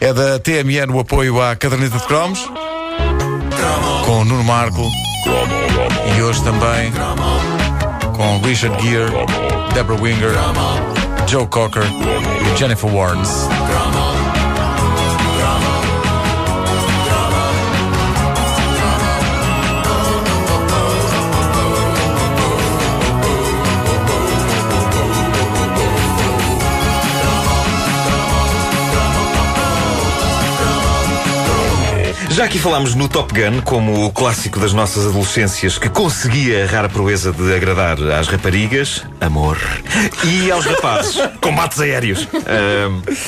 É da TMN o apoio à caderneta de cromos. Com Nuno Marco. E hoje também com Richard Gere, Deborah Winger, Joe Cocker e Jennifer Warnes. Já aqui falámos no Top Gun como o clássico das nossas adolescências que conseguia a rara proeza de agradar às raparigas, amor, e aos rapazes, combates aéreos.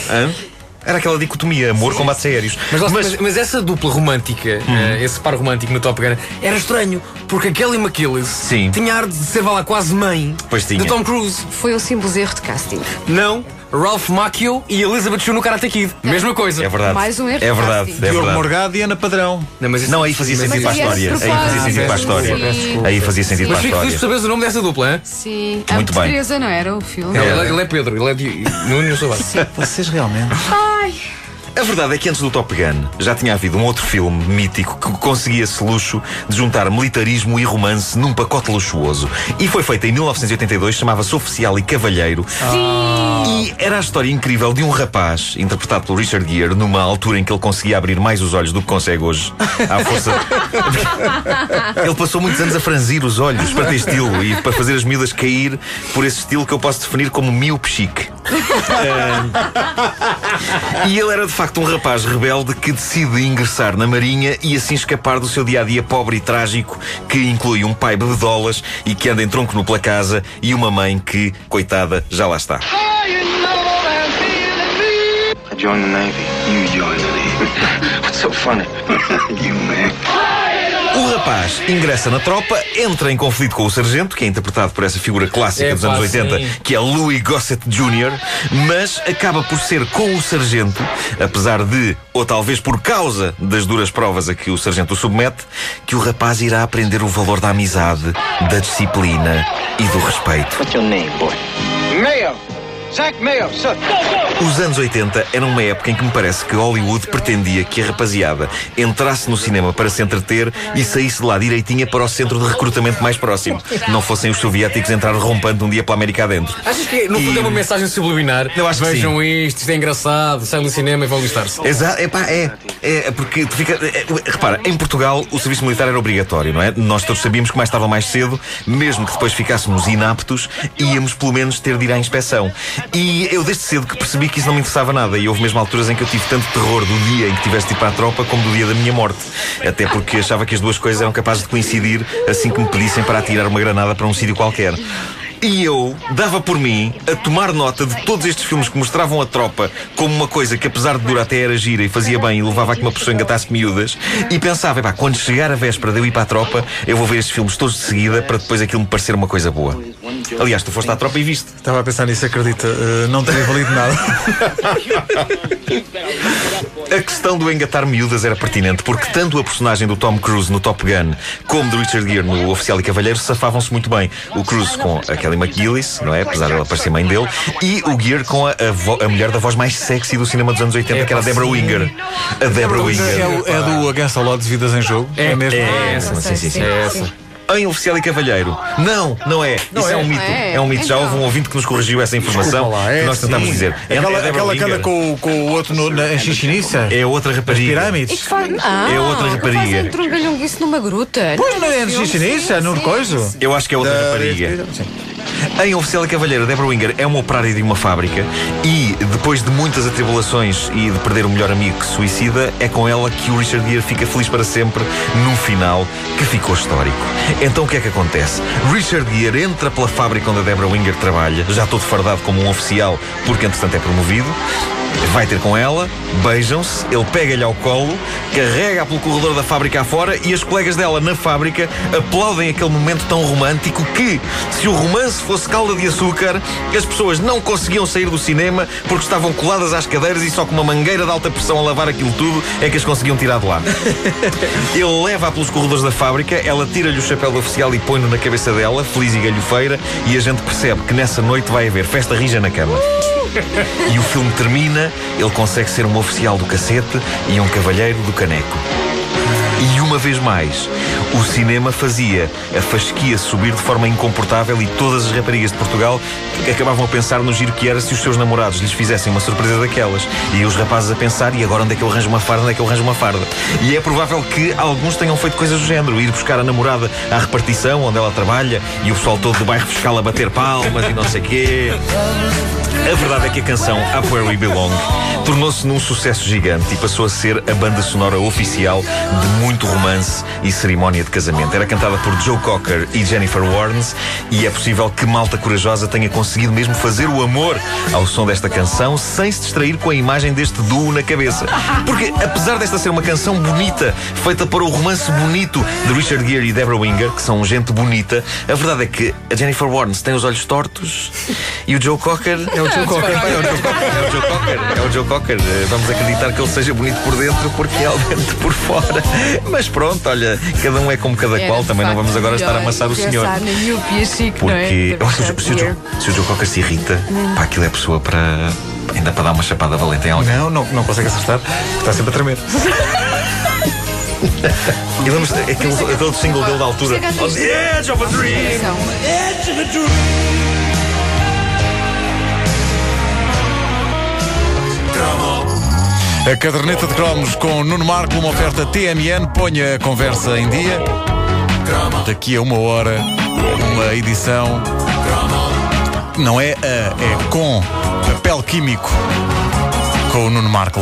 Hã? Era aquela dicotomia, amor, combates aéreos. Mas, mas, mas, mas essa dupla romântica, eh, esse par romântico no Top Gun, era estranho, porque a Kelly McGillis Sim. tinha ar de ser vá lá quase mãe Pois tinha. de Tom Cruise. Foi um simples erro de casting. Não, Ralph Macchio e Elizabeth Shue no Karate Kid. Mesma coisa. É verdade. Mais um erro É de verdade. É Diogo verdade. Morgado e Ana Padrão. Não, mas isso- Não, aí fazia mas- sentido para a Mas história. viesse Aí fazia sentido para a história. Sim. Aí fazia sentido para Mas a fico feliz história. de saberes o nome dessa dupla, hein? Sim. Muito a bem. Teresa, não era o filme? Não, ele, ele é Pedro, ele é de Nuno e eu sou Vasco. Vocês realmente. A verdade é que antes do Top Gun já tinha havido um outro filme mítico que conseguia esse luxo de juntar militarismo e romance num pacote luxuoso. E foi feito em 1982, chamava-se Oficial e Cavalheiro. E era a história incrível de um rapaz, interpretado pelo Richard Gere, numa altura em que ele conseguia abrir mais os olhos do que consegue hoje. À força. ele passou muitos anos a franzir os olhos para ter estilo e para fazer as miúdas cair por esse estilo que eu posso definir como míope chique. E ele era de facto um rapaz rebelde que decide ingressar na Marinha e assim escapar do seu dia a dia pobre e trágico, que inclui um pai bebedolas e que anda em tronco nu pela casa e uma mãe que, coitada, já lá está. I joined the Navy. You joined the Navy. What's so funny? you, man. O rapaz ingressa na tropa, entra em conflito com o sargento, que é interpretado por essa figura clássica É dos pá, anos 80, sim. que é Louis Gossett Jr., mas acaba por ser com o sargento, apesar de, ou talvez por causa das duras provas a que o sargento o submete, que o rapaz irá aprender o valor da amizade, da disciplina e do respeito. What's your name, boy? Mayo. Os anos 80 eram uma época em que me parece que Hollywood pretendia que a rapaziada entrasse no cinema para se entreter e saísse de lá direitinha para o centro de recrutamento mais próximo. Não fossem os soviéticos entrar rompando um dia pela América adentro. Achas que no fundo é uma mensagem subliminar? Eu acho que Vejam isto, isto é engraçado, saem do cinema e vão listar-se. Exato, epá, é, é porque tu fica. é, é, repara, em Portugal o serviço militar era obrigatório, não é? Nós todos sabíamos que mais ou mais cedo, mesmo que depois ficássemos inaptos, íamos pelo menos ter de ir à inspeção. E eu desde cedo que percebi que isso não me interessava nada. E houve mesmo alturas em que eu tive tanto terror do dia em que tivesse de ir para a tropa como do dia da minha morte. Até porque achava que as duas coisas eram capazes de coincidir assim que me pedissem para atirar uma granada para um sítio qualquer. E eu dava por mim a tomar nota de todos estes filmes que mostravam a tropa como uma coisa que, apesar de dura até era gira e fazia bem e levava a que uma pessoa engatasse miúdas, e pensava, epá, quando chegar a véspera de eu ir para a tropa, eu vou ver estes filmes todos de seguida para depois aquilo me parecer uma coisa boa. Aliás, tu foste à tropa e viste. Estava a pensar nisso, acredita. eh, não teria valido nada. A questão do engatar miúdas era pertinente porque tanto a personagem do Tom Cruise no Top Gun como do Richard Gere no Oficial e Cavalheiro safavam-se muito bem. O Cruise com a Kelly McGillis, não é? Apesar dela parecer mãe dele, e o Gere com a, a, vo- a mulher da voz mais sexy do cinema dos anos 80, que era a Deborah Winger. A Deborah É, Winger. o- é do Against All Odds Vidas em Jogo? É, mesmo? É essa, sim, sim, sim. É essa. Em Oficial e Cavalheiro. Não, não é. Isso é, é. um mito. É. É, um mito. Já Então. houve um ouvinte que nos corrigiu essa informação. Lá, é, que nós tentámos sim. dizer. É, Aquela, é aquela que anda com, o- com o outro no, na, em Xixiniça? É outra As rapariga. pirâmides? Isto faz. Ah, É outra rapariga. Fazem trungalhonguice numa gruta. Pois não é no Xixiniça, no sim. Eu acho que é outra rapariga. Em Oficial e Cavalheiro, Deborah Winger é uma operária de uma fábrica e, depois de muitas atribulações e de perder o melhor amigo que suicida, é com ela que o Richard Gere fica feliz para sempre num final que ficou histórico. Então o que é que acontece? Richard Gere entra pela fábrica onde a Deborah Winger trabalha, já todo fardado como um oficial, porque entretanto é promovido. Vai ter com ela, beijam-se, ele pega-lhe ao colo, carrega-a pelo corredor da fábrica afora e as colegas dela na fábrica aplaudem aquele momento tão romântico que, se o romance fosse calda de açúcar, as pessoas não conseguiam sair do cinema porque estavam coladas às cadeiras e só com uma mangueira de alta pressão a lavar aquilo tudo é que as conseguiam tirar de lá. Ele leva-a pelos corredores da fábrica, ela tira-lhe o chapéu de oficial e põe-no na cabeça dela, feliz e galhofeira, e a gente percebe que nessa noite vai haver festa rija na cama. E o filme termina, ele consegue ser um oficial do cacete e um cavalheiro do caneco. E uma vez mais, o cinema fazia a fasquia subir de forma incomportável e todas as raparigas de Portugal acabavam a pensar no giro que era se os seus namorados lhes fizessem uma surpresa daquelas. E os rapazes a pensar, e agora onde é que eu arranjo uma farda, onde é que eu arranjo uma farda? E é provável que alguns tenham feito coisas do género, ir buscar a namorada à repartição onde ela trabalha e o pessoal todo do bairro fiscal a bater palmas e não sei quê. A verdade é que a canção Up Where We Belong tornou-se num sucesso gigante e passou a ser a banda sonora oficial de muito romance e cerimónia de casamento. Era cantada por Joe Cocker e Jennifer Warnes e é possível que Malta Corajosa tenha conseguido mesmo fazer o amor ao som desta canção sem se distrair com a imagem deste duo na cabeça. Porque apesar desta ser uma canção bonita, feita para o romance bonito de Richard Gere e Deborah Winger, que são gente bonita, a verdade é que a Jennifer Warnes tem os olhos tortos e o Joe Cocker é o Joe Cocker. É o Joe Cocker. É o Joe Cocker. É o Joe Cocker. Vamos acreditar que ele seja bonito por dentro porque é realmente por fora. Mas pronto, olha, cada um é como cada qual. Também não vamos agora estar a amassar o senhor. É? Porque se, o Joe, Gere. se o Joe Cocker se irrita, pá, aquilo é pessoa para. Ainda para dar uma chapada valente em alguém. Não, não, não consegue acertar. Está sempre a tremer. E lembras aquele, aquele single dele da altura? Chega a On the edge of a dream! Atenção. A caderneta de cromos com Nuno Marco, uma oferta TMN. Ponha a conversa em dia. Daqui a uma hora, uma edição. Não é a, é com papel químico com o Nuno Marco.